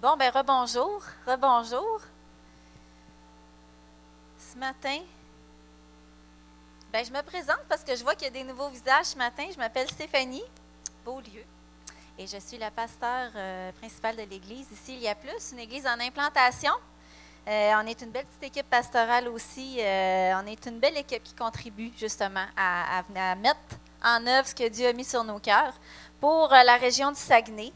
Bon, ben rebonjour, rebonjour. Ce matin, ben je me présente parce que je vois qu'il y a des nouveaux visages ce matin. Je m'appelle Stéphanie Beaulieu et je suis la pasteur euh, principale de l'Église ici. Il y a plus, une Église en implantation. Euh, on est une belle petite équipe pastorale aussi. Euh, on est une belle équipe qui contribue justement à, à mettre en œuvre ce que Dieu a mis sur nos cœurs pour la région du Saguenay.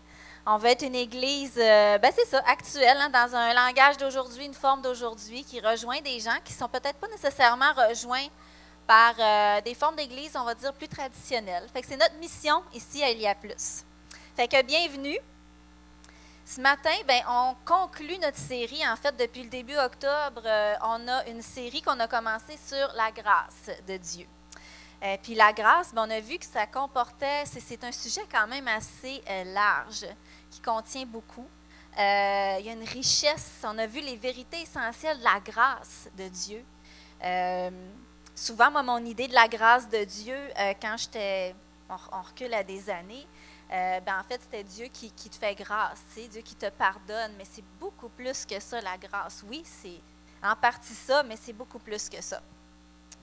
On veut être une église, euh, ben c'est ça, actuelle, hein, dans un langage d'aujourd'hui, une forme d'aujourd'hui, qui rejoint des gens qui ne sont peut-être pas nécessairement rejoints par euh, des formes d'église, on va dire, plus traditionnelles. Fait que c'est notre mission ici à Il y a plus. Fait que bienvenue. Ce matin, ben, on conclut notre série. En fait, depuis le début octobre, euh, on a une série qu'on a commencée sur la grâce de Dieu. Puis la grâce, ben, on a vu que ça comportait, c'est un sujet quand même assez large qui contient beaucoup. Euh, il y a une richesse. On a vu les vérités essentielles de la grâce de Dieu. Euh, souvent, moi, mon idée de la grâce de Dieu, euh, quand j'étais, on, recule à des années, ben, en fait, c'était Dieu qui, qui, te fait grâce, Dieu qui te pardonne, mais c'est beaucoup plus que ça, la grâce. Oui, c'est en partie ça, mais c'est beaucoup plus que ça.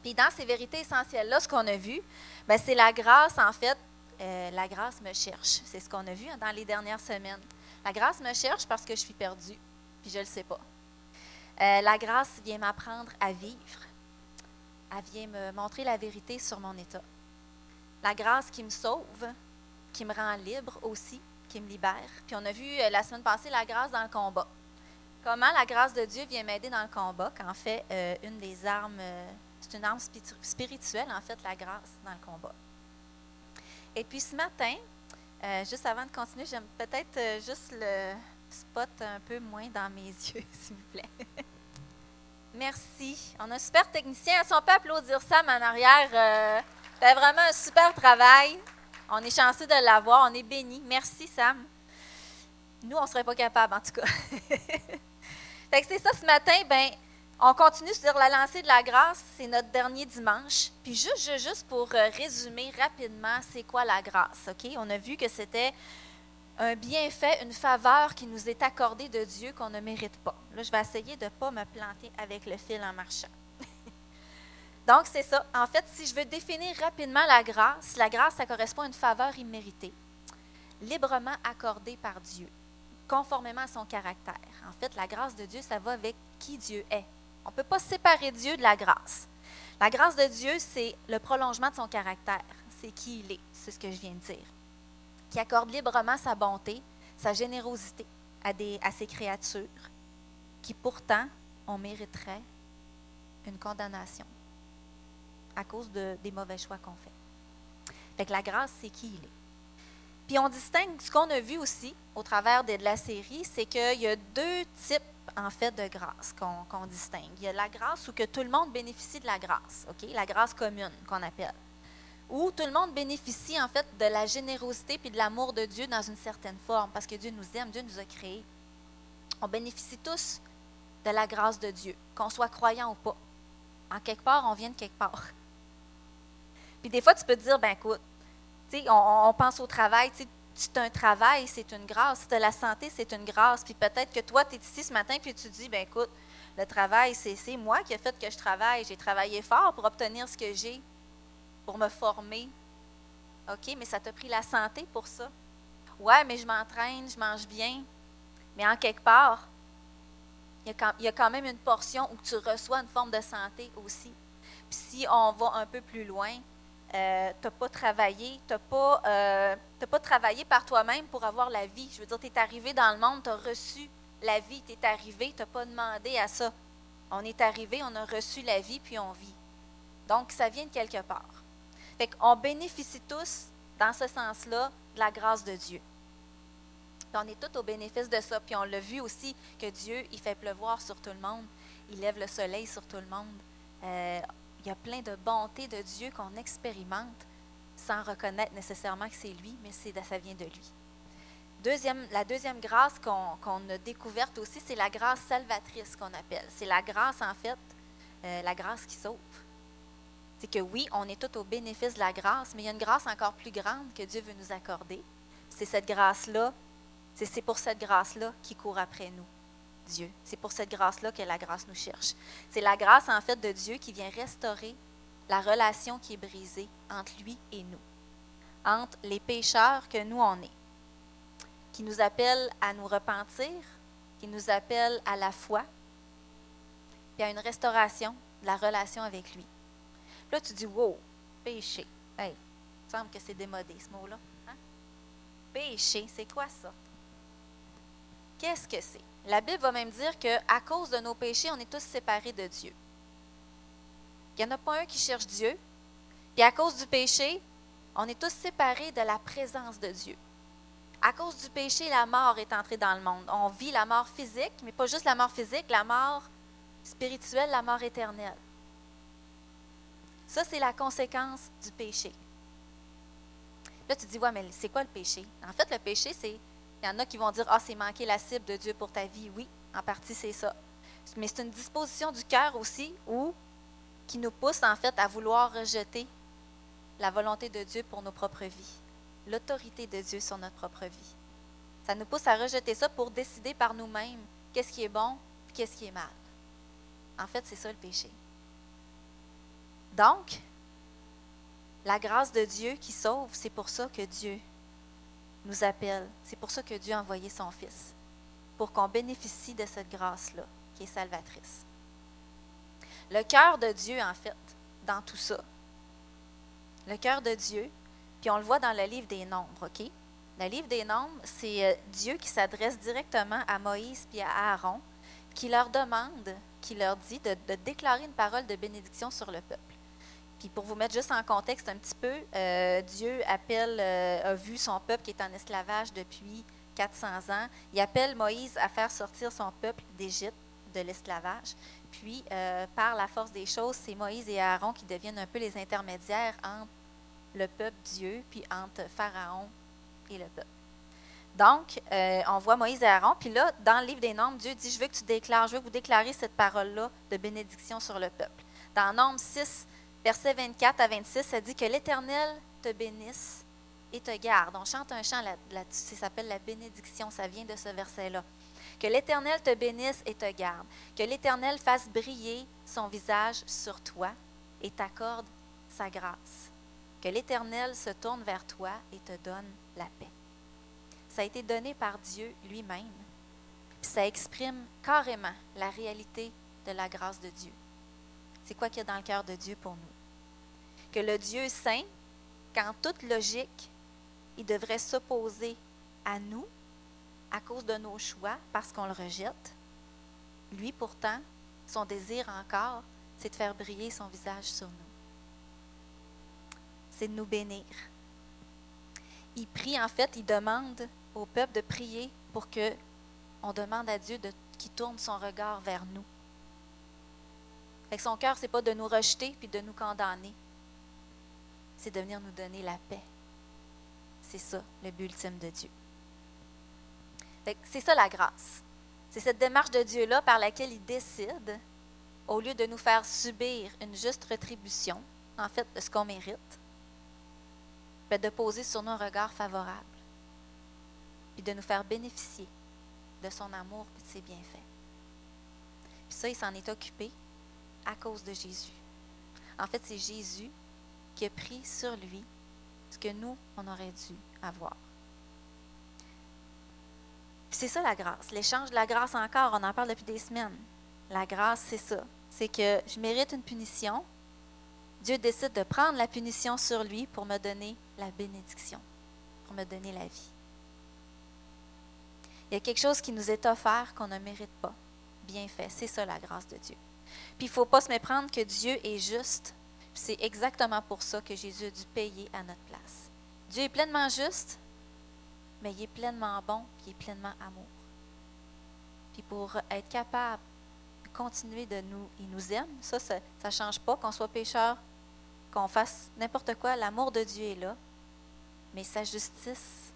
Puis dans ces vérités essentielles-là, ce qu'on a vu, ben, c'est la grâce, en fait, euh, la grâce me cherche. C'est ce qu'on a vu dans les dernières semaines. La grâce me cherche parce que je suis perdue, puis je ne le sais pas. Euh, la grâce vient m'apprendre à vivre. Elle vient me montrer la vérité sur mon état. La grâce qui me sauve, qui me rend libre aussi, qui me libère. Puis on a vu euh, la semaine passée la grâce dans le combat. Comment la grâce de Dieu vient m'aider dans le combat, qu'en fait, une des armes, c'est une arme spirituelle, en fait, la grâce dans le combat. Et puis ce matin, euh, juste avant de continuer, j'aime peut-être euh, juste le spot un peu moins dans mes yeux, s'il vous plaît. Merci. On a un super technicien. Si on peut applaudir Sam en arrière, euh, fait vraiment un super travail. On est chanceux de l'avoir. On est bénis. Merci, Sam. Nous, on ne serait pas capable, en tout cas. fait que c'est ça, ce matin, ben, on continue sur la lancée de la grâce, c'est notre dernier dimanche. Puis juste, juste pour euh, résumer rapidement, c'est quoi la grâce? On a vu que c'était un bienfait, une faveur qui nous est accordée de Dieu qu'on ne mérite pas. Là, je vais essayer de ne pas me planter avec le fil en marchant. Donc, c'est ça. En fait, si je veux définir rapidement la grâce, la grâce, ça correspond à une faveur imméritée, librement accordée par Dieu, conformément à son caractère. En fait, la grâce de Dieu, ça va avec qui Dieu est. On ne peut pas séparer Dieu de la grâce. La grâce de Dieu, c'est le prolongement de son caractère. C'est qui il est. C'est ce que je viens de dire. Qui accorde librement sa bonté, sa générosité à, des, ses créatures, qui pourtant, on mériterait une condamnation à cause de, des mauvais choix qu'on fait. Fait la grâce, c'est qui il est. Puis on distingue, ce qu'on a vu aussi au travers de, de la série, c'est qu'il y a deux types en fait de grâce qu'on distingue. Il y a la grâce où que tout le monde bénéficie de la grâce, ok, la grâce commune qu'on appelle, où tout le monde bénéficie en fait de la générosité puis de l'amour de Dieu dans une certaine forme, parce que Dieu nous aime, Dieu nous a créés. On bénéficie tous de la grâce de Dieu, qu'on soit croyant ou pas. En quelque part, on vient de quelque part. Puis des fois, tu peux te dire, ben écoute, on, on pense au travail, c'est un travail, c'est une grâce. Si tu as la santé, c'est une grâce. Puis peut-être que toi, tu es ici ce matin, puis tu dis, ben écoute, le travail, c'est moi qui ai fait que je travaille. J'ai travaillé fort pour obtenir ce que j'ai, pour me former. OK, mais ça t'a pris la santé pour ça. Ouais, mais je m'entraîne, je mange bien. Mais en quelque part, il y, a quand, même une portion où tu reçois une forme de santé aussi. Puis si on va un peu plus loin, euh, tu n'as pas travaillé, tu n'as pas, euh, pas travaillé par toi-même pour avoir la vie. Je veux dire, tu es arrivé dans le monde, tu as reçu la vie, tu es arrivé, tu n'as pas demandé à ça. On est arrivé, on a reçu la vie, puis on vit. Donc, ça vient de quelque part. Fait qu'on bénéficie tous, dans ce sens-là, de la grâce de Dieu. on est tous au bénéfice de ça. Puis on l'a vu aussi que Dieu, il fait pleuvoir sur tout le monde. Il lève le soleil sur tout le monde. Euh, il y a plein de bontés de Dieu qu'on expérimente sans reconnaître nécessairement que c'est lui, mais ça vient de lui. Deuxième, la deuxième grâce qu'on, a découverte aussi, c'est la grâce salvatrice qu'on appelle. C'est la grâce, en fait, euh, la grâce qui sauve. C'est que oui, on est tous au bénéfice de la grâce, mais il y a une grâce encore plus grande que Dieu veut nous accorder. C'est cette grâce-là, C'est pour cette grâce-là qui court après nous, Dieu. C'est pour cette grâce-là que la grâce nous cherche. C'est la grâce, en fait, de Dieu qui vient restaurer la relation qui est brisée entre lui et nous, entre les pécheurs que nous on est, qui nous appelle à nous repentir, qui nous appelle à la foi, puis à une restauration de la relation avec lui. là, tu dis, wow, péché. Hey, il semble que c'est démodé ce mot-là. Hein? Péché, c'est quoi ça? Qu'est-ce que c'est? La Bible va même dire qu'à cause de nos péchés, on est tous séparés de Dieu. Il n'y en a pas un qui cherche Dieu. Puis à cause du péché, on est tous séparés de la présence de Dieu. À cause du péché, la mort est entrée dans le monde. On vit la mort physique, mais pas juste la mort physique, la mort spirituelle, la mort éternelle. Ça, c'est la conséquence du péché. Là, tu dis, ouais, mais c'est quoi le péché? En fait, le péché, c'est il y en a qui vont dire Ah, c'est manquer la cible de Dieu pour ta vie. Oui, en partie, c'est ça. Mais c'est une disposition du cœur aussi où, qui nous pousse en fait à vouloir rejeter la volonté de Dieu pour nos propres vies, l'autorité de Dieu sur notre propre vie. Ça nous pousse à rejeter ça pour décider par nous-mêmes qu'est-ce qui est bon et qu'est-ce qui est mal. En fait, c'est ça le péché. Donc, la grâce de Dieu qui sauve, c'est pour ça que Dieu nous appelle. C'est pour ça que Dieu a envoyé son Fils, pour qu'on bénéficie de cette grâce-là, qui est salvatrice. Le cœur de Dieu, en fait, dans tout ça, le cœur de Dieu, puis on le voit dans le livre des Nombres, OK? Le livre des Nombres, c'est euh, Dieu qui s'adresse directement à Moïse puis à Aaron, qui leur demande, qui leur dit de, déclarer une parole de bénédiction sur le peuple. Puis pour vous mettre juste en contexte un petit peu, euh, Dieu appelle, euh, a vu son peuple qui est en esclavage depuis 400 ans. Il appelle Moïse à faire sortir son peuple d'Égypte, de l'esclavage. Puis, euh, par la force des choses, c'est Moïse et Aaron qui deviennent un peu les intermédiaires entre le peuple Dieu, puis entre Pharaon et le peuple. Donc, on voit Moïse et Aaron. Puis là, dans le livre des Nombres, Dieu dit, je veux que tu déclares, je veux que vous déclarez cette parole-là de bénédiction sur le peuple. Dans Nombre 6, Verset 24 à 26, ça dit que l'Éternel te bénisse et te garde. On chante un chant là-dessus, ça s'appelle la bénédiction, ça vient de ce verset-là. Que l'Éternel te bénisse et te garde. Que l'Éternel fasse briller son visage sur toi et t'accorde sa grâce. Que l'Éternel se tourne vers toi et te donne la paix. Ça a été donné par Dieu lui-même. Ça exprime carrément la réalité de la grâce de Dieu. C'est quoi qu'il y a dans le cœur de Dieu pour nous? Que le Dieu saint, qu'en toute logique, il devrait s'opposer à nous à cause de nos choix parce qu'on le rejette. Lui, pourtant, son désir encore, c'est de faire briller son visage sur nous. C'est de nous bénir. Il prie, en fait, il demande au peuple de prier pour que on demande à Dieu qu'il tourne son regard vers nous. Avec son cœur, ce n'est pas de nous rejeter puis de nous condamner. C'est de venir nous donner la paix. C'est ça, le but ultime de Dieu. C'est ça la grâce. C'est cette démarche de Dieu-là par laquelle il décide, au lieu de nous faire subir une juste rétribution, en fait, de ce qu'on mérite, ben, de poser sur nous un regard favorable, puis de nous faire bénéficier de son amour et de ses bienfaits. Puis ça, il s'en est occupé à cause de Jésus. En fait, c'est Jésus qui a pris sur lui ce que nous, on aurait dû avoir. C'est ça la grâce. L'échange de la grâce encore, on en parle depuis des semaines. La grâce, c'est ça. C'est que je mérite une punition. Dieu décide de prendre la punition sur lui pour me donner la bénédiction, pour me donner la vie. Il y a quelque chose qui nous est offert qu'on ne mérite pas. Bien fait. C'est ça la grâce de Dieu. Puis il ne faut pas se méprendre que Dieu est juste. C'est exactement pour ça que Jésus a dû payer à notre place. Dieu est pleinement juste, mais il est pleinement bon, puis il est pleinement amour. Puis pour être capable de continuer de nous, il nous aime, ça, ça ne change pas, qu'on soit pécheur, qu'on fasse n'importe quoi, l'amour de Dieu est là, mais sa justice,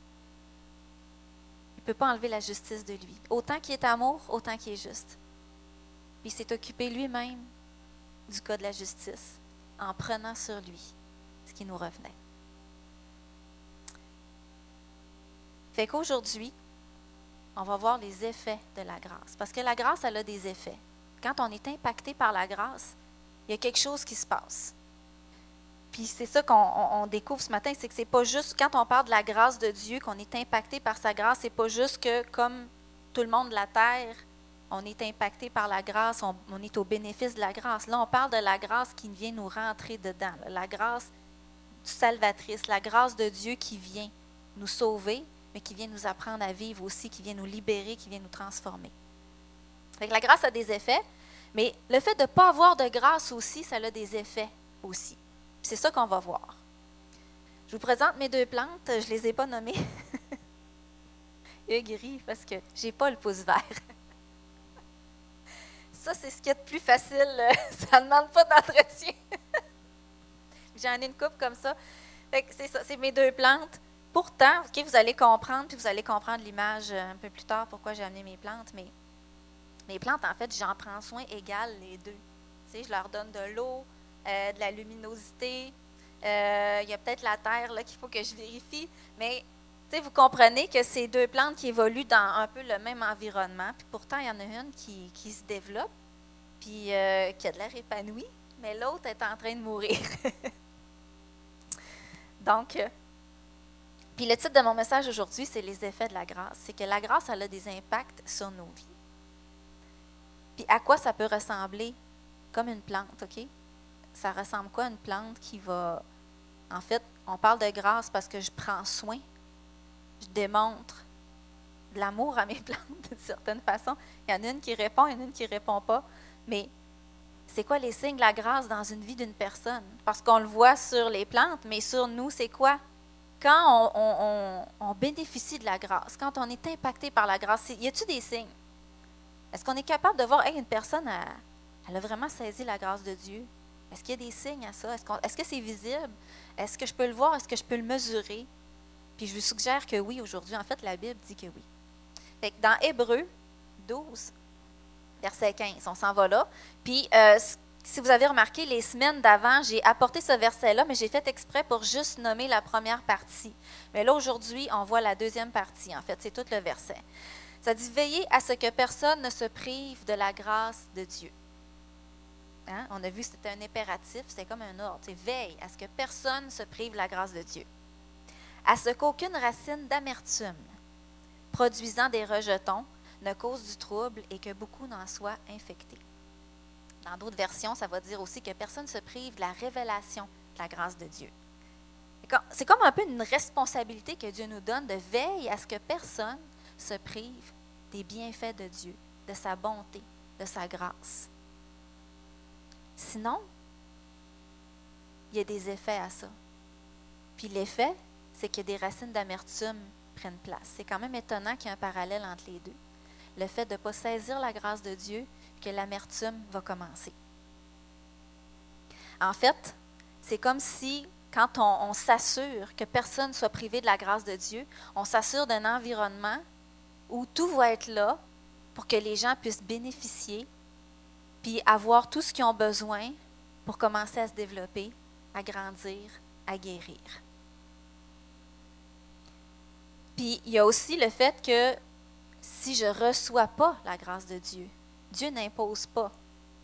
il ne peut pas enlever la justice de lui. Autant qu'il est amour, autant qu'il est juste. Puis il s'est occupé lui-même du cas de la justice en prenant sur lui ce qui nous revenait. Fait qu'aujourd'hui, on va voir les effets de la grâce. Parce que la grâce, elle a des effets. Quand on est impacté par la grâce, il y a quelque chose qui se passe. Puis c'est ça qu'on découvre ce matin, c'est que c'est pas juste quand on parle de la grâce de Dieu, qu'on est impacté par sa grâce, c'est pas juste que comme tout le monde de la terre, on est impacté par la grâce, on, est au bénéfice de la grâce. Là, on parle de la grâce qui vient nous rentrer dedans, la grâce salvatrice, la grâce de Dieu qui vient nous sauver, mais qui vient nous apprendre à vivre aussi, qui vient nous libérer, qui vient nous transformer. la grâce a des effets, mais le fait de ne pas avoir de grâce aussi, ça a des effets aussi. C'est ça qu'on va voir. Je vous présente mes deux plantes, je ne les ai pas nommées. Il gris parce que j'ai pas le pouce vert. Ça, c'est ce qui est de plus facile. Ça ne demande pas d'entretien. J'en ai une coupe comme ça. c'est ça, c'est mes deux plantes. Pourtant, vous allez comprendre, puis vous allez comprendre l'image euh, un peu plus tard, pourquoi j'ai amené mes plantes, mais mes plantes, en fait, j'en prends soin égal les deux. je leur donne de l'eau, euh, de la luminosité. Euh, il y a peut-être la terre là, qu'il faut que je vérifie, mais vous comprenez que c'est deux plantes qui évoluent dans un peu le même environnement, pourtant, il y en a une qui, se développe, puis qui a de l'air épanoui, mais l'autre est en train de mourir. Donc, puis le titre de mon message aujourd'hui, c'est les effets de la grâce. C'est que la grâce, a des impacts sur nos vies. Puis à quoi ça peut ressembler comme une plante, OK? Ça ressemble quoi une plante qui va. En fait, on parle de grâce parce que je prends soin, je démontre de l'amour à mes plantes d'une certaine façon. Il y en a une qui répond, il une qui ne répond pas. Mais c'est quoi les signes de la grâce dans une vie d'une personne? Parce qu'on le voit sur les plantes, mais sur nous, c'est quoi? Quand on, bénéficie de la grâce, quand on est impacté par la grâce, y a-t-il des signes? Est-ce qu'on est capable de voir, hey, une personne, elle, a vraiment saisi la grâce de Dieu? Est-ce qu'il y a des signes à ça? Est-ce, que c'est visible? Est-ce que je peux le voir? Est-ce que je peux le mesurer? Puis je vous suggère que oui aujourd'hui. En fait, la Bible dit que oui. dans Hébreu 12, verset 15, on s'en va là. Puis euh, si vous avez remarqué, les semaines d'avant, j'ai apporté ce verset-là, mais j'ai fait exprès pour juste nommer la première partie. Mais là, aujourd'hui, on voit la deuxième partie. En fait, c'est tout le verset. Ça dit Veillez à ce que personne ne se prive de la grâce de Dieu. Hein? On a vu que c'était un impératif, c'était comme un ordre. C'est veille à ce que personne ne se prive de la grâce de Dieu. À ce qu'aucune racine d'amertume produisant des rejetons ne cause du trouble et que beaucoup n'en soient infectés. Dans d'autres versions, ça va dire aussi que personne ne se prive de la révélation de la grâce de Dieu. C'est comme un peu une responsabilité que Dieu nous donne de veiller à ce que personne se prive des bienfaits de Dieu, de sa bonté, de sa grâce. Sinon, il y a des effets à ça. Puis l'effet, c'est que des racines d'amertume prennent place. C'est quand même étonnant qu'il y ait un parallèle entre les deux. Le fait de ne pas saisir la grâce de Dieu que l'amertume va commencer. En fait, c'est comme si, quand on, s'assure que personne ne soit privé de la grâce de Dieu, on s'assure d'un environnement où tout va être là pour que les gens puissent bénéficier, puis avoir tout ce qu'ils ont besoin pour commencer à se développer, à grandir, à guérir. Puis il y a aussi le fait que si je ne reçois pas la grâce de Dieu, Dieu n'impose pas.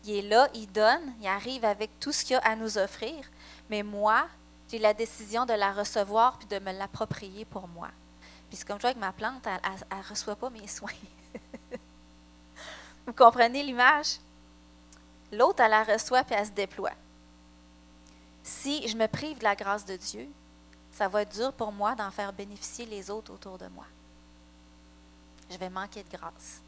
Il est là, il donne, il arrive avec tout ce qu'il a à nous offrir, mais moi, j'ai la décision de la recevoir puis de me l'approprier pour moi. Puis c'est comme vois avec ma plante, elle ne reçoit pas mes soins. Vous comprenez l'image? L'autre, elle la reçoit puis elle se déploie. Si je me prive de la grâce de Dieu, ça va être dur pour moi d'en faire bénéficier les autres autour de moi. Je vais manquer de grâce.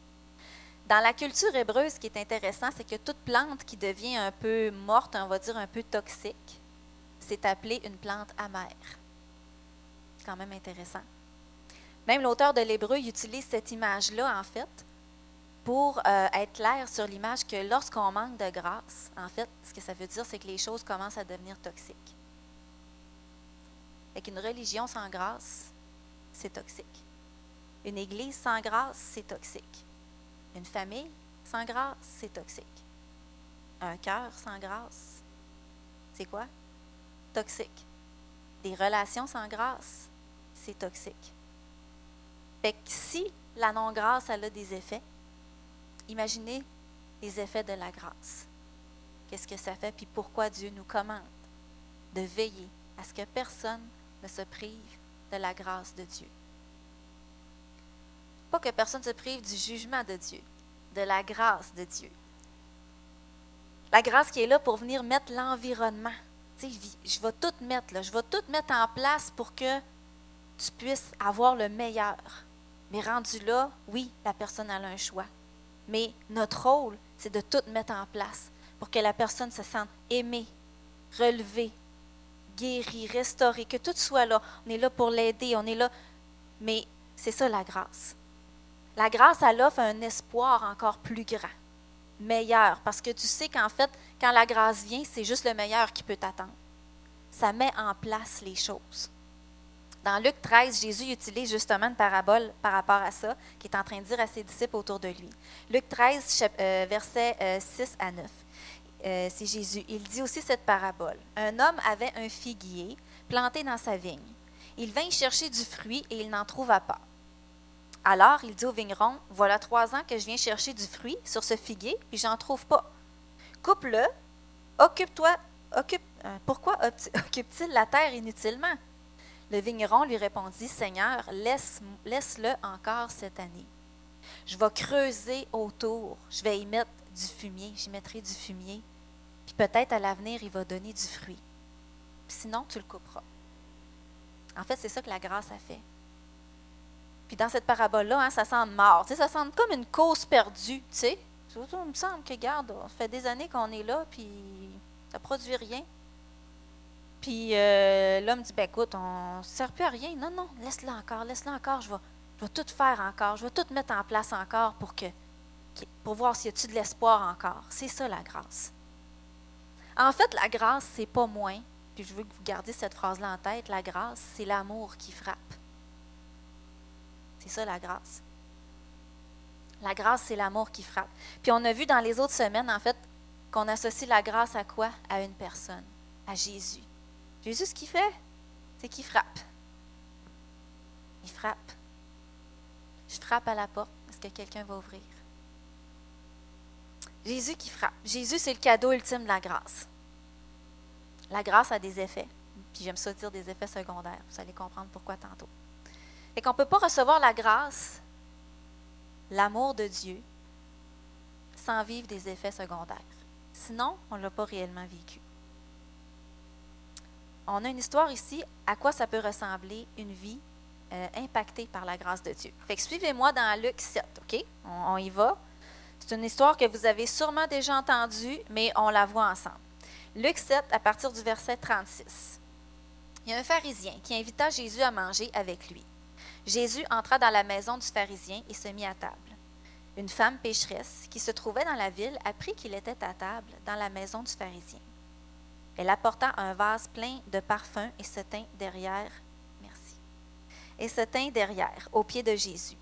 Dans la culture hébreuse, ce qui est intéressant, c'est que toute plante qui devient un peu morte, on va dire un peu toxique, c'est appelée une plante amère. C'est quand même intéressant. Même l'auteur de l'hébreu utilise cette image-là, en fait, pour euh, être clair sur l'image que lorsqu'on manque de grâce, en fait, ce que ça veut dire, c'est que les choses commencent à devenir toxiques. Et qu'une religion sans grâce, c'est toxique. Une église sans grâce, c'est toxique. Une famille sans grâce, c'est toxique. Un cœur sans grâce, c'est quoi? Toxique. Des relations sans grâce, c'est toxique. Fait si la non-grâce, a des effets. Imaginez les effets de la grâce. Qu'est-ce que ça fait, puis pourquoi Dieu nous commande de veiller à ce que personne ne se prive de la grâce de Dieu. Que personne se prive du jugement de Dieu, de la grâce de Dieu. La grâce qui est là pour venir mettre l'environnement. Je vais tout mettre là, je vais tout mettre en place pour que tu puisses avoir le meilleur. Mais rendu là, oui, la personne a un choix. Mais notre rôle, c'est de tout mettre en place pour que la personne se sente aimée, relevée, guérie, restaurée, que tout soit là. On est là pour l'aider, on est là. Mais c'est ça la grâce. La grâce, elle offre un espoir encore plus grand, meilleur, parce que tu sais qu'en fait, quand la grâce vient, c'est juste le meilleur qui peut t'attendre. Ça met en place les choses. Dans Luc 13, Jésus utilise justement une parabole par rapport à ça, qui est en train de dire à ses disciples autour de lui. Luc 13, euh, versets 6 euh, à 9. Euh, c'est Jésus. Il dit aussi cette parabole. Un homme avait un figuier planté dans sa vigne. Il vint chercher du fruit et il n'en trouva pas. Alors il dit au vigneron, voilà trois ans que je viens chercher du fruit sur ce figuier, puis j'en trouve pas. Coupe-le, occupe-toi, occupe, pourquoi occupe-t-il la terre inutilement? Le vigneron lui répondit, Seigneur, laisse, laisse-le encore cette année. Je vais creuser autour, je vais y mettre du fumier, j'y mettrai du fumier, puis peut-être à l'avenir, il va donner du fruit. sinon, tu le couperas. En fait, c'est ça que la grâce a fait. Puis dans cette parabole-là, hein, ça sent mort. ça sent comme une cause perdue. Tu sais. Il me semble que, regarde, ça fait des années qu'on est là, puis ça ne produit rien. Puis euh, l'homme dit, ben écoute, on ne sert plus à rien. Non, non, laisse-le encore, laisse-le encore. Je vais, je vais tout faire encore. Je vais tout mettre en place encore pour que pour voir s'il y a-t-il de l'espoir encore. C'est ça la grâce. En fait, la grâce, c'est pas moins, puis je veux que vous gardiez cette phrase-là en tête, la grâce, c'est l'amour qui frappe. C'est ça la grâce. La grâce, c'est l'amour qui frappe. Puis on a vu dans les autres semaines, en fait, qu'on associe la grâce à quoi? À une personne, à Jésus. Jésus, ce qu'il fait, c'est qu'il frappe. Il frappe. Je frappe à la porte. Est-ce que quelqu'un va ouvrir? Jésus qui frappe. Jésus, c'est le cadeau ultime de la grâce. La grâce a des effets. Puis j'aime ça dire des effets secondaires. Vous allez comprendre pourquoi tantôt. Et qu'on ne peut pas recevoir la grâce, l'amour de Dieu, sans vivre des effets secondaires. Sinon, on ne l'a pas réellement vécu on a une histoire ici à quoi ça peut ressembler une vie euh, impactée par la grâce de Dieu. Fait que suivez-moi dans Luc 7, OK? On, y va. C'est une histoire que vous avez sûrement déjà entendue, mais on la voit ensemble. Luc 7, à partir du verset 36. Il y a un pharisien qui invita Jésus à manger avec lui. Jésus entra dans la maison du pharisien et se mit à table. Une femme pécheresse qui se trouvait dans la ville apprit qu'il était à table dans la maison du pharisien. Elle apporta un vase plein de parfums et se tint derrière. Merci. Et se tint derrière, aux pieds de Jésus.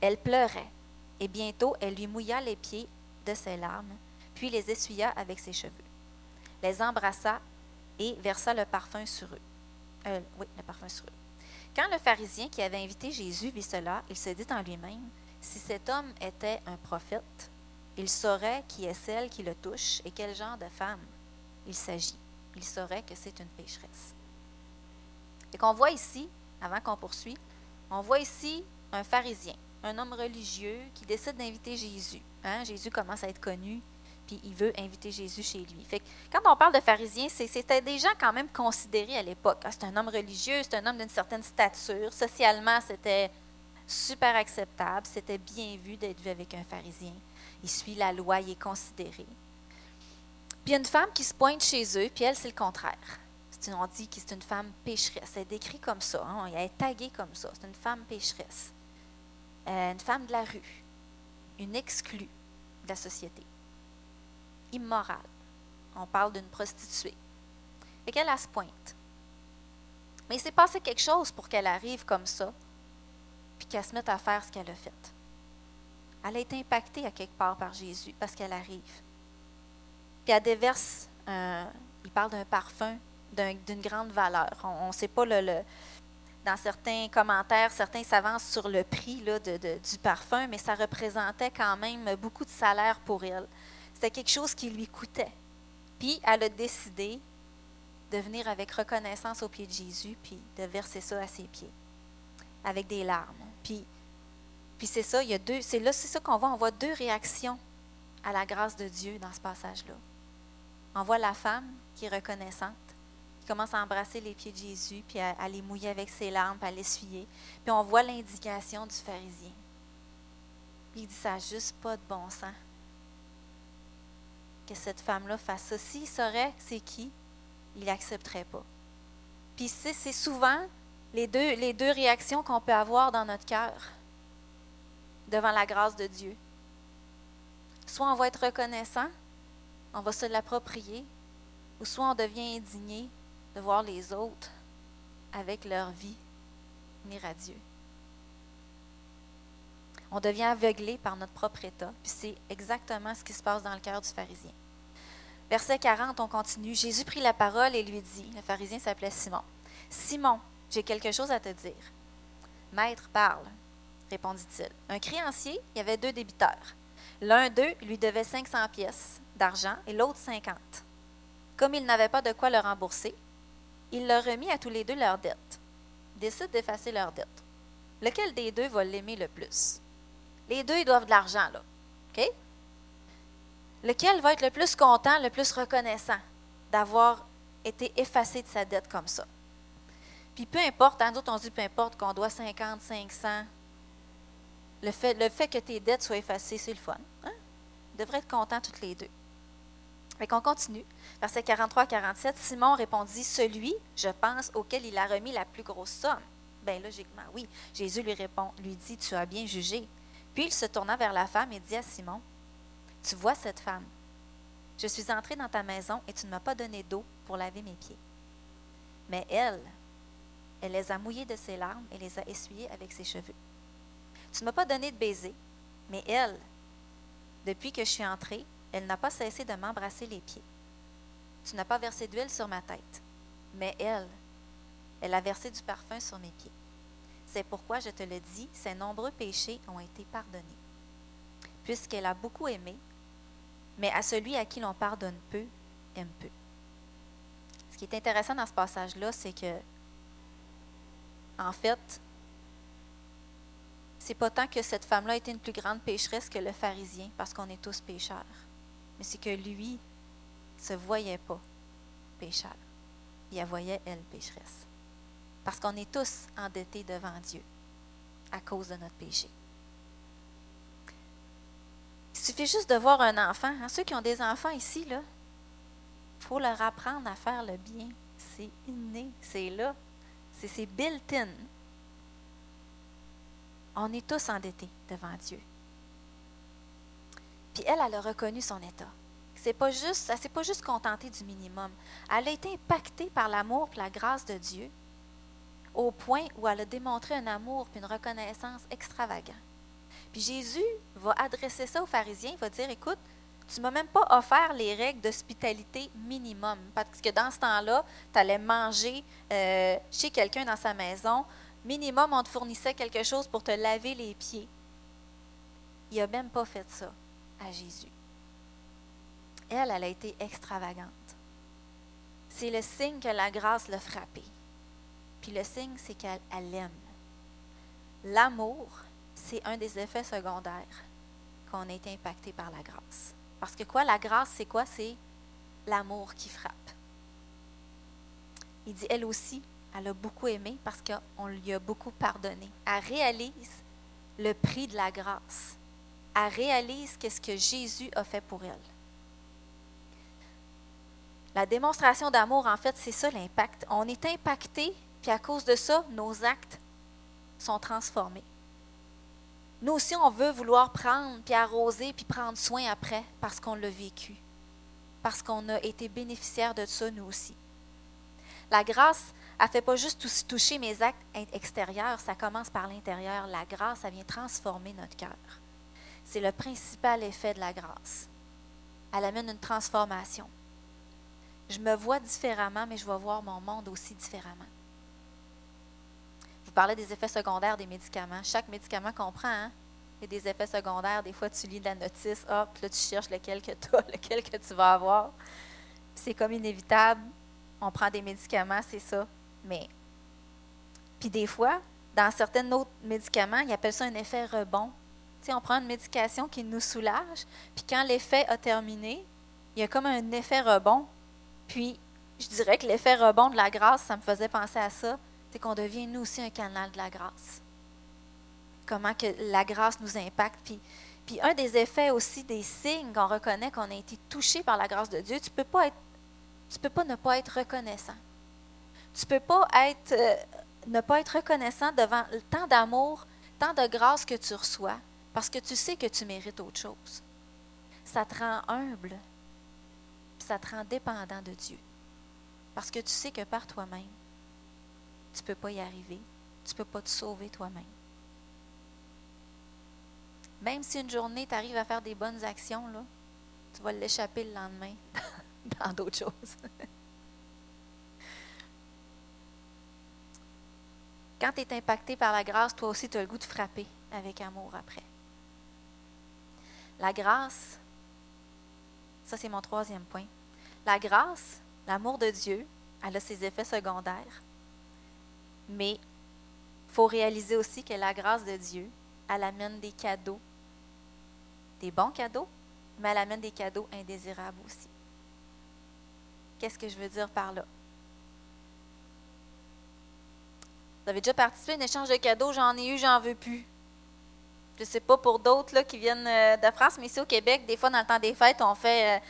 Elle pleurait, et bientôt elle lui mouilla les pieds de ses larmes, puis les essuya avec ses cheveux. Les embrassa et versa le parfum sur eux. Euh, oui, le parfum sur eux. Quand le pharisien qui avait invité Jésus vit cela, il se dit en lui-même Si cet homme était un prophète, il saurait qui est celle qui le touche et quel genre de femme il s'agit. Il saurait que c'est une pécheresse. Et qu'on voit ici, avant qu'on poursuit, on voit ici un pharisien, un homme religieux qui décide d'inviter Jésus. Hein? Jésus commence à être connu, il veut inviter Jésus chez lui. Fait quand on parle de pharisien, c'était des gens quand même considérés à l'époque. Ah, c'est un homme religieux, c'est un homme d'une certaine stature. Socialement, c'était super acceptable, c'était bien vu d'être vu avec un pharisien. Il suit la loi, il est considéré. Puis il y a une femme qui se pointe chez eux, puis elle, c'est le contraire. On dit que c'est une femme pécheresse. Elle est décrite comme ça. Hein. Elle est taguée comme ça. C'est une femme pécheresse. Euh, une femme de la rue. Une exclue de la société. Immorale. On parle d'une prostituée. Et qu'elle, a se pointe. Mais il s'est passé quelque chose pour qu'elle arrive comme ça, puis qu'elle se mette à faire ce qu'elle a fait. Elle a été impactée à quelque part par Jésus parce qu'elle arrive. Puis elle déverse, il parle d'un parfum d'une grande valeur. On ne sait pas le, dans certains commentaires, certains s'avancent sur le prix du parfum, mais ça représentait quand même beaucoup de salaire pour elle. C'était quelque chose qui lui coûtait. Puis elle a décidé de venir avec reconnaissance aux pieds de Jésus, puis de verser ça à ses pieds, avec des larmes. Puis, puis c'est ça, il y a deux, c'est là, c'est ça qu'on voit, on voit deux réactions à la grâce de Dieu dans ce passage-là. On voit la femme qui est reconnaissante, qui commence à embrasser les pieds de Jésus, puis à, les mouiller avec ses larmes, puis à l'essuyer. Puis on voit l'indignation du pharisien. Puis il dit, ça n'a juste pas de bon sens que cette femme-là fasse ça. S'il saurait c'est qui, il n'accepterait pas. Puis c'est souvent les deux, les deux réactions qu'on peut avoir dans notre cœur devant la grâce de Dieu. Soit on va être reconnaissant, on va se l'approprier, ou soit on devient indigné de voir les autres avec leur vie venir à Dieu. On devient aveuglé par notre propre état, puis c'est exactement ce qui se passe dans le cœur du pharisien. Verset 40, on continue. Jésus prit la parole et lui dit, le pharisien s'appelait Simon, Simon, j'ai quelque chose à te dire. Maître, parle, répondit-il. Un créancier, il y avait deux débiteurs. L'un d'eux lui devait 500 pièces d'argent et l'autre 50. Comme il n'avait pas de quoi le rembourser, il leur remit à tous les deux leur dette. décide d'effacer leur dette. Lequel des deux va l'aimer le plus? Les deux, ils doivent de l'argent, là. OK? Lequel va être le plus content, le plus reconnaissant d'avoir été effacé de sa dette comme ça? Puis peu importe, hein, d'autres on dit peu importe qu'on doit 50, 500. Le fait, fait que tes dettes soient effacées, c'est le fun. Hein? Ils devraient être contents toutes les deux. Mais qu'on continue. Verset 43-47, Simon répondit, Celui, je pense, auquel il a remis la plus grosse somme. Bien, logiquement, oui. Jésus lui répond, lui dit, Tu as bien jugé. Puis il se tourna vers la femme et dit à Simon, tu vois cette femme. Je suis entré dans ta maison et tu ne m'as pas donné d'eau pour laver mes pieds. Mais elle, elle les a mouillés de ses larmes et les a essuyés avec ses cheveux. Tu ne m'as pas donné de baiser, mais elle, depuis que je suis entrée, elle n'a pas cessé de m'embrasser les pieds. Tu n'as pas versé d'huile sur ma tête, mais elle, elle a versé du parfum sur mes pieds. C'est pourquoi je te le dis, ses nombreux péchés ont été pardonnés. Puisqu'elle a beaucoup aimé, mais à celui à qui l'on pardonne peu, aime peu. Ce qui est intéressant dans ce passage-là, c'est que, en fait, c'est pas tant que cette femme-là était une plus grande pécheresse que le pharisien, parce qu'on est tous pécheurs, mais c'est que lui se voyait pas pécheur. Il la voyait, elle, pécheresse. Parce qu'on est tous endettés devant Dieu à cause de notre péché. Il suffit juste de voir un enfant. Hein, ceux qui ont des enfants ici, il faut leur apprendre à faire le bien. C'est inné, c'est là. C'est built-in. On est tous endettés devant Dieu. Puis elle, elle a reconnu son état. C'est pas juste, elle ne s'est pas juste contentée du minimum. Elle a été impactée par l'amour et la grâce de Dieu au point où elle a démontré un amour et une reconnaissance extravagants. Puis Jésus va adresser ça aux pharisiens, il va dire, écoute, tu m'as même pas offert les règles d'hospitalité minimum. Parce que dans ce temps-là, tu allais manger euh, chez quelqu'un dans sa maison. Minimum, on te fournissait quelque chose pour te laver les pieds. Il n'a même pas fait ça à Jésus. Elle, elle a été extravagante. C'est le signe que la grâce l'a frappée. Puis le signe, c'est qu'elle aime. L'amour, c'est un des effets secondaires qu'on a été impacté par la grâce. Parce que quoi, la grâce, c'est quoi? C'est l'amour qui frappe. Il dit, elle aussi, elle a beaucoup aimé parce qu'on lui a beaucoup pardonné. Elle réalise le prix de la grâce. Elle réalise qu'est-ce que Jésus a fait pour elle. La démonstration d'amour, en fait, c'est ça l'impact. On est impacté, puis à cause de ça, nos actes sont transformés. Nous aussi, on veut vouloir prendre, puis arroser, puis prendre soin après, parce qu'on l'a vécu, parce qu'on a été bénéficiaire de ça, nous aussi. La grâce, elle ne fait pas juste toucher mes actes extérieurs, ça commence par l'intérieur. La grâce, elle vient transformer notre cœur. C'est le principal effet de la grâce. Elle amène une transformation. Je me vois différemment, mais je vais voir mon monde aussi différemment. Vous parlez des effets secondaires des médicaments. Chaque médicament qu'on prend, hein, il y a des effets secondaires. Des fois, tu lis la notice, hop, là, tu cherches lequel que tu as, lequel que tu vas avoir. C'est comme inévitable. On prend des médicaments, c'est ça. Mais, puis des fois, dans certains autres médicaments, ils appellent ça un effet rebond. Tu sais, on prend une médication qui nous soulage, puis quand l'effet a terminé, il y a comme un effet rebond. Puis, je dirais que l'effet rebond de la grâce, ça me faisait penser à ça, c'est qu'on devient nous aussi un canal de la grâce. Comment que la grâce nous impacte. Puis, un des effets aussi, des signes qu'on reconnaît qu'on a été touché par la grâce de Dieu, tu peux pas être, tu peux pas ne pas être reconnaissant. Tu peux pas être, euh, ne pas être reconnaissant devant tant d'amour, tant de grâce que tu reçois, parce que tu sais que tu mérites autre chose. Ça te rend humble, ça te rend dépendant de Dieu. Parce que tu sais que par toi-même, tu ne peux pas y arriver. Tu ne peux pas te sauver toi-même. Même si une journée, tu à faire des bonnes actions, là, tu vas l'échapper le lendemain dans d'autres choses. Quand tu es impacté par la grâce, toi aussi, tu as le goût de frapper avec amour après. La grâce, ça c'est mon troisième point. La grâce, l'amour de Dieu, elle a ses effets secondaires. Mais il faut réaliser aussi que la grâce de Dieu, elle amène des cadeaux, des bons cadeaux, mais elle amène des cadeaux indésirables aussi. Qu'est-ce que je veux dire par là? Vous avez déjà participé à un échange de cadeaux, j'en ai eu, j'en veux plus. Je ne sais pas pour d'autres qui viennent euh, de France, mais ici au Québec, des fois dans le temps des fêtes, on fait euh,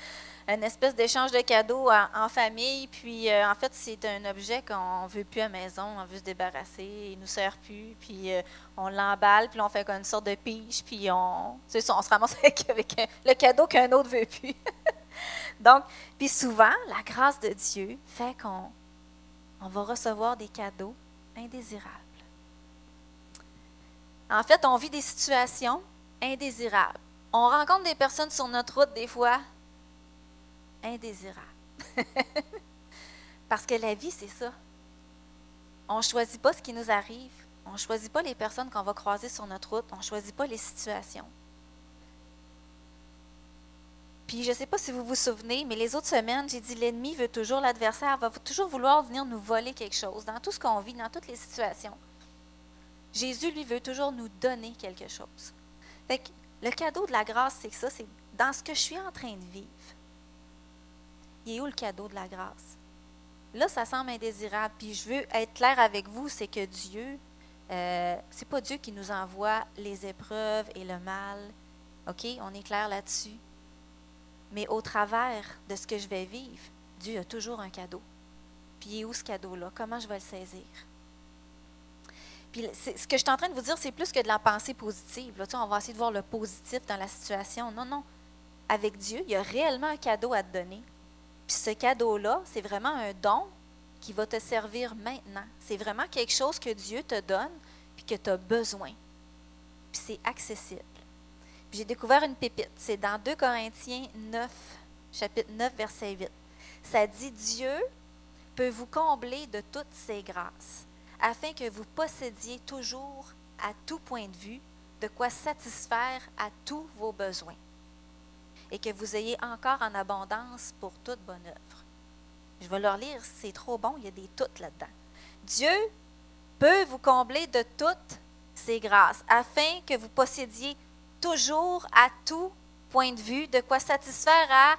une espèce d'échange de cadeaux en, famille. Puis, euh, en fait, c'est un objet qu'on ne veut plus à maison, on veut se débarrasser, il ne nous sert plus. Puis, euh, on l'emballe, puis on fait comme une sorte de pige, puis on, on se ramasse avec, le cadeau qu'un autre veut plus. Donc, puis souvent, la grâce de Dieu fait qu'on on va recevoir des cadeaux indésirables. En fait, on vit des situations indésirables. On rencontre des personnes sur notre route des fois indésirable. Parce que la vie, c'est ça. On ne choisit pas ce qui nous arrive. On ne choisit pas les personnes qu'on va croiser sur notre route. On ne choisit pas les situations. Puis je ne sais pas si vous vous souvenez, mais les autres semaines, j'ai dit l'ennemi veut toujours, l'adversaire va toujours vouloir venir nous voler quelque chose dans tout ce qu'on vit, dans toutes les situations. Jésus, lui, veut toujours nous donner quelque chose. Fait le cadeau de la grâce, c'est ça, c'est dans ce que je suis en train de vivre il est où le cadeau de la grâce? Là, ça semble indésirable. Puis je veux être clair avec vous, c'est que Dieu, euh, c'est pas Dieu qui nous envoie les épreuves et le mal. OK? On est clair là-dessus. Mais au travers de ce que je vais vivre, Dieu a toujours un cadeau. Puis où ce cadeau-là? Comment je vais le saisir? Puis ce que je suis en train de vous dire, c'est plus que de la pensée positive. On va essayer de voir le positif dans la situation. Non, non. Avec Dieu, il y a réellement un cadeau à te donner. Puis ce cadeau-là, c'est vraiment un don qui va te servir maintenant. C'est vraiment quelque chose que Dieu te donne puis que tu as besoin. Puis c'est accessible. J'ai découvert une pépite. C'est dans 2 Corinthiens 9, chapitre 9, verset 8. Ça dit Dieu peut vous combler de toutes ses grâces, afin que vous possédiez toujours, à tout point de vue, de quoi satisfaire à tous vos besoins et que vous ayez encore en abondance pour toute bonne œuvre. Je vais leur lire, c'est trop bon, il y a des toutes là-dedans. Dieu peut vous combler de toutes ses grâces, afin que vous possédiez toujours à tout point de vue de quoi satisfaire à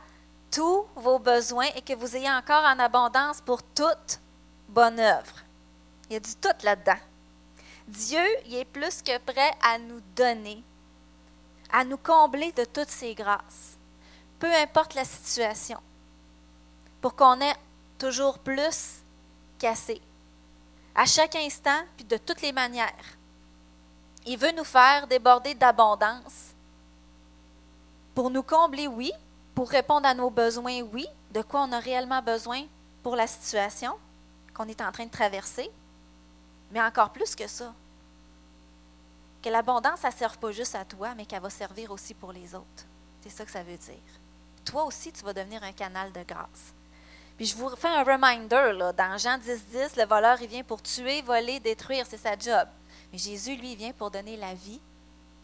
tous vos besoins et que vous ayez encore en abondance pour toute bonne œuvre. Il y a du tout là-dedans. Dieu il est plus que prêt à nous donner, à nous combler de toutes ses grâces peu importe la situation, pour qu'on ait toujours plus qu'assez. À chaque instant, puis de toutes les manières. Il veut nous faire déborder d'abondance. Pour nous combler, oui. Pour répondre à nos besoins, oui. De quoi on a réellement besoin pour la situation qu'on est en train de traverser. Mais encore plus que ça. Que l'abondance, ça ne serve pas juste à toi, mais qu'elle va servir aussi pour les autres. C'est ça que ça veut dire toi aussi, tu vas devenir un canal de grâce. Puis je vous fais un reminder, là, dans Jean 10, 10, le voleur, il vient pour tuer, voler, détruire, c'est sa job. Mais Jésus, lui, vient pour donner la vie,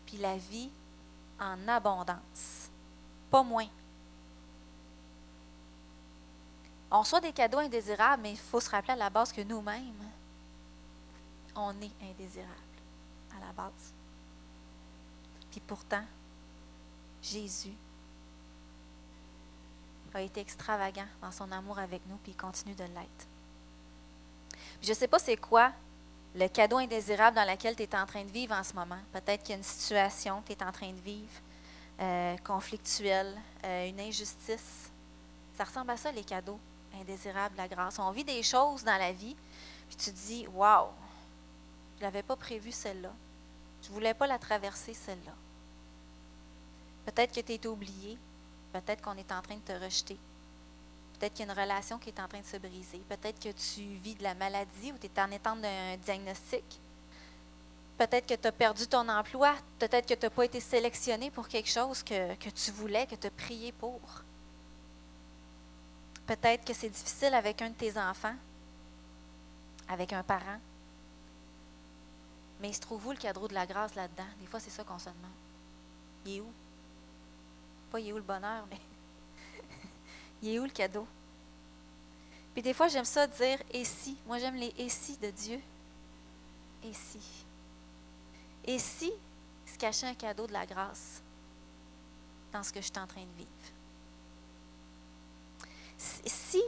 puis la vie en abondance. Pas moins. On reçoit des cadeaux indésirables, mais il faut se rappeler à la base que nous-mêmes, on est indésirables à la base. Puis pourtant, Jésus a été extravagant dans son amour avec nous, puis il continue de l'être. Je ne sais pas c'est quoi le cadeau indésirable dans lequel tu es en train de vivre en ce moment. Peut-être qu'il y a une situation que tu es en train de vivre, euh, conflictuelle, euh, une injustice. Ça ressemble à ça, les cadeaux indésirables, la grâce. On vit des choses dans la vie, puis tu te dis, waouh, je n'avais pas prévu celle-là. Je ne voulais pas la traverser, celle-là. Peut-être que tu es oublié. Peut-être qu'on est en train de te rejeter. Peut-être qu'il y a une relation qui est en train de se briser. Peut-être que tu vis de la maladie ou tu es en état d'un diagnostic. Peut-être que tu as perdu ton emploi. Peut-être que tu n'as pas été sélectionné pour quelque chose que, que tu voulais, que tu as prié pour. Peut-être que c'est difficile avec un de tes enfants, avec un parent. Mais il se trouve où le cadre de la grâce là-dedans? Des fois, c'est ça qu'on se demande. Il est où? Pas il est où le bonheur, mais il est où le cadeau? Puis des fois, j'aime ça dire et si. Moi, j'aime les et si de Dieu. Et si. Et si se cachait un cadeau de la grâce dans ce que je suis en train de vivre? Si,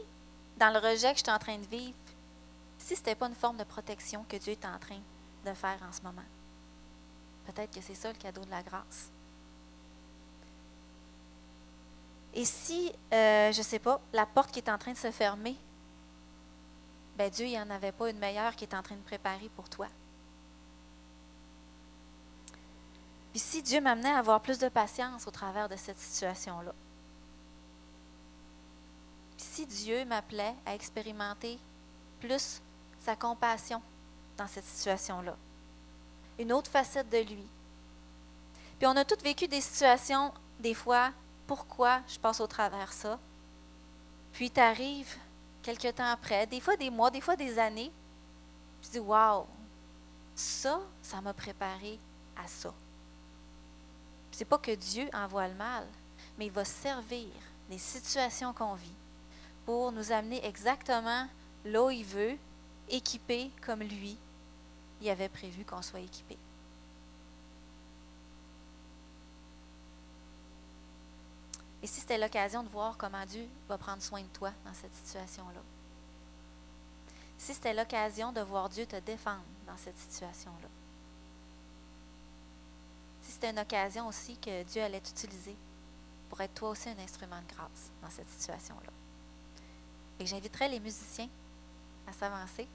dans le rejet que je suis en train de vivre, si ce n'était pas une forme de protection que Dieu est en train de faire en ce moment, peut-être que c'est ça le cadeau de la grâce. Et si, euh, je ne sais pas, la porte qui est en train de se fermer, ben Dieu, il n'y en avait pas une meilleure qui est en train de préparer pour toi. Puis si Dieu m'amenait à avoir plus de patience au travers de cette situation-là, si Dieu m'appelait à expérimenter plus sa compassion dans cette situation-là, une autre facette de lui. Puis on a tous vécu des situations, des fois, pourquoi je passe au travers ça. Puis tu arrives quelques temps après, des fois des mois, des fois des années, tu dis Waouh, ça, ça m'a préparé à ça. C'est pas que Dieu envoie le mal, mais il va servir les situations qu'on vit pour nous amener exactement là où il veut, équipés comme lui, il avait prévu qu'on soit équipés. Et si c'était l'occasion de voir comment Dieu va prendre soin de toi dans cette situation-là? Si c'était l'occasion de voir Dieu te défendre dans cette situation-là? Si c'était une occasion aussi que Dieu allait t'utiliser pour être toi aussi un instrument de grâce dans cette situation-là? Et j'inviterai les musiciens à s'avancer.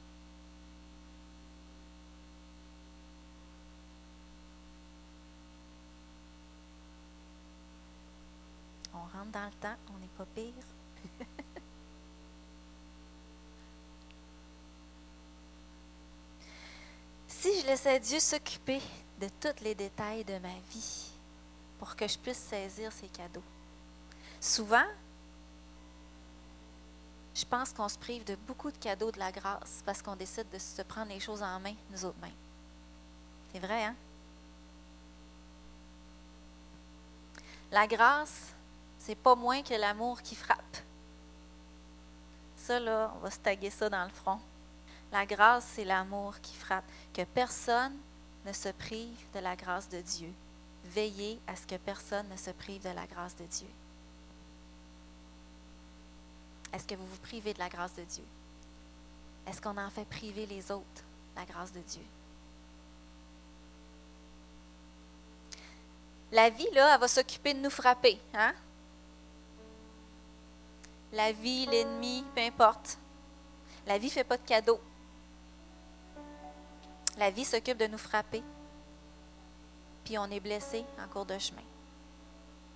on dans le temps, on n'est pas pire. si je laissais Dieu s'occuper de tous les détails de ma vie pour que je puisse saisir ses cadeaux, souvent, je pense qu'on se prive de beaucoup de cadeaux de la grâce parce qu'on décide de se prendre les choses en main, nous autres mêmes. C'est vrai, hein? La grâce, c'est pas moins que l'amour qui frappe. Ça, là, on va se ça dans le front. La grâce, c'est l'amour qui frappe. Que personne ne se prive de la grâce de Dieu. Veillez à ce que personne ne se prive de la grâce de Dieu. Est-ce que vous vous privez de la grâce de Dieu? Est-ce qu'on en fait priver les autres la grâce de Dieu? La vie, là, elle va s'occuper de nous frapper. Hein? La vie, l'ennemi, peu importe. La vie ne fait pas de cadeaux. La vie s'occupe de nous frapper. Puis on est blessé en cours de chemin.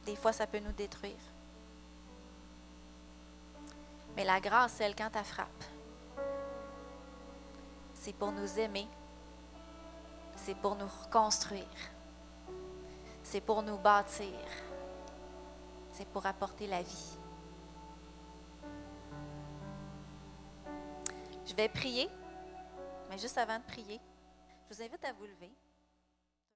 Des fois, ça peut nous détruire. Mais la grâce, elle, quand elle frappe, c'est pour nous aimer. C'est pour nous reconstruire. C'est pour nous bâtir. C'est pour apporter la vie. Je vais prier, mais juste avant de prier, je vous invite à vous lever.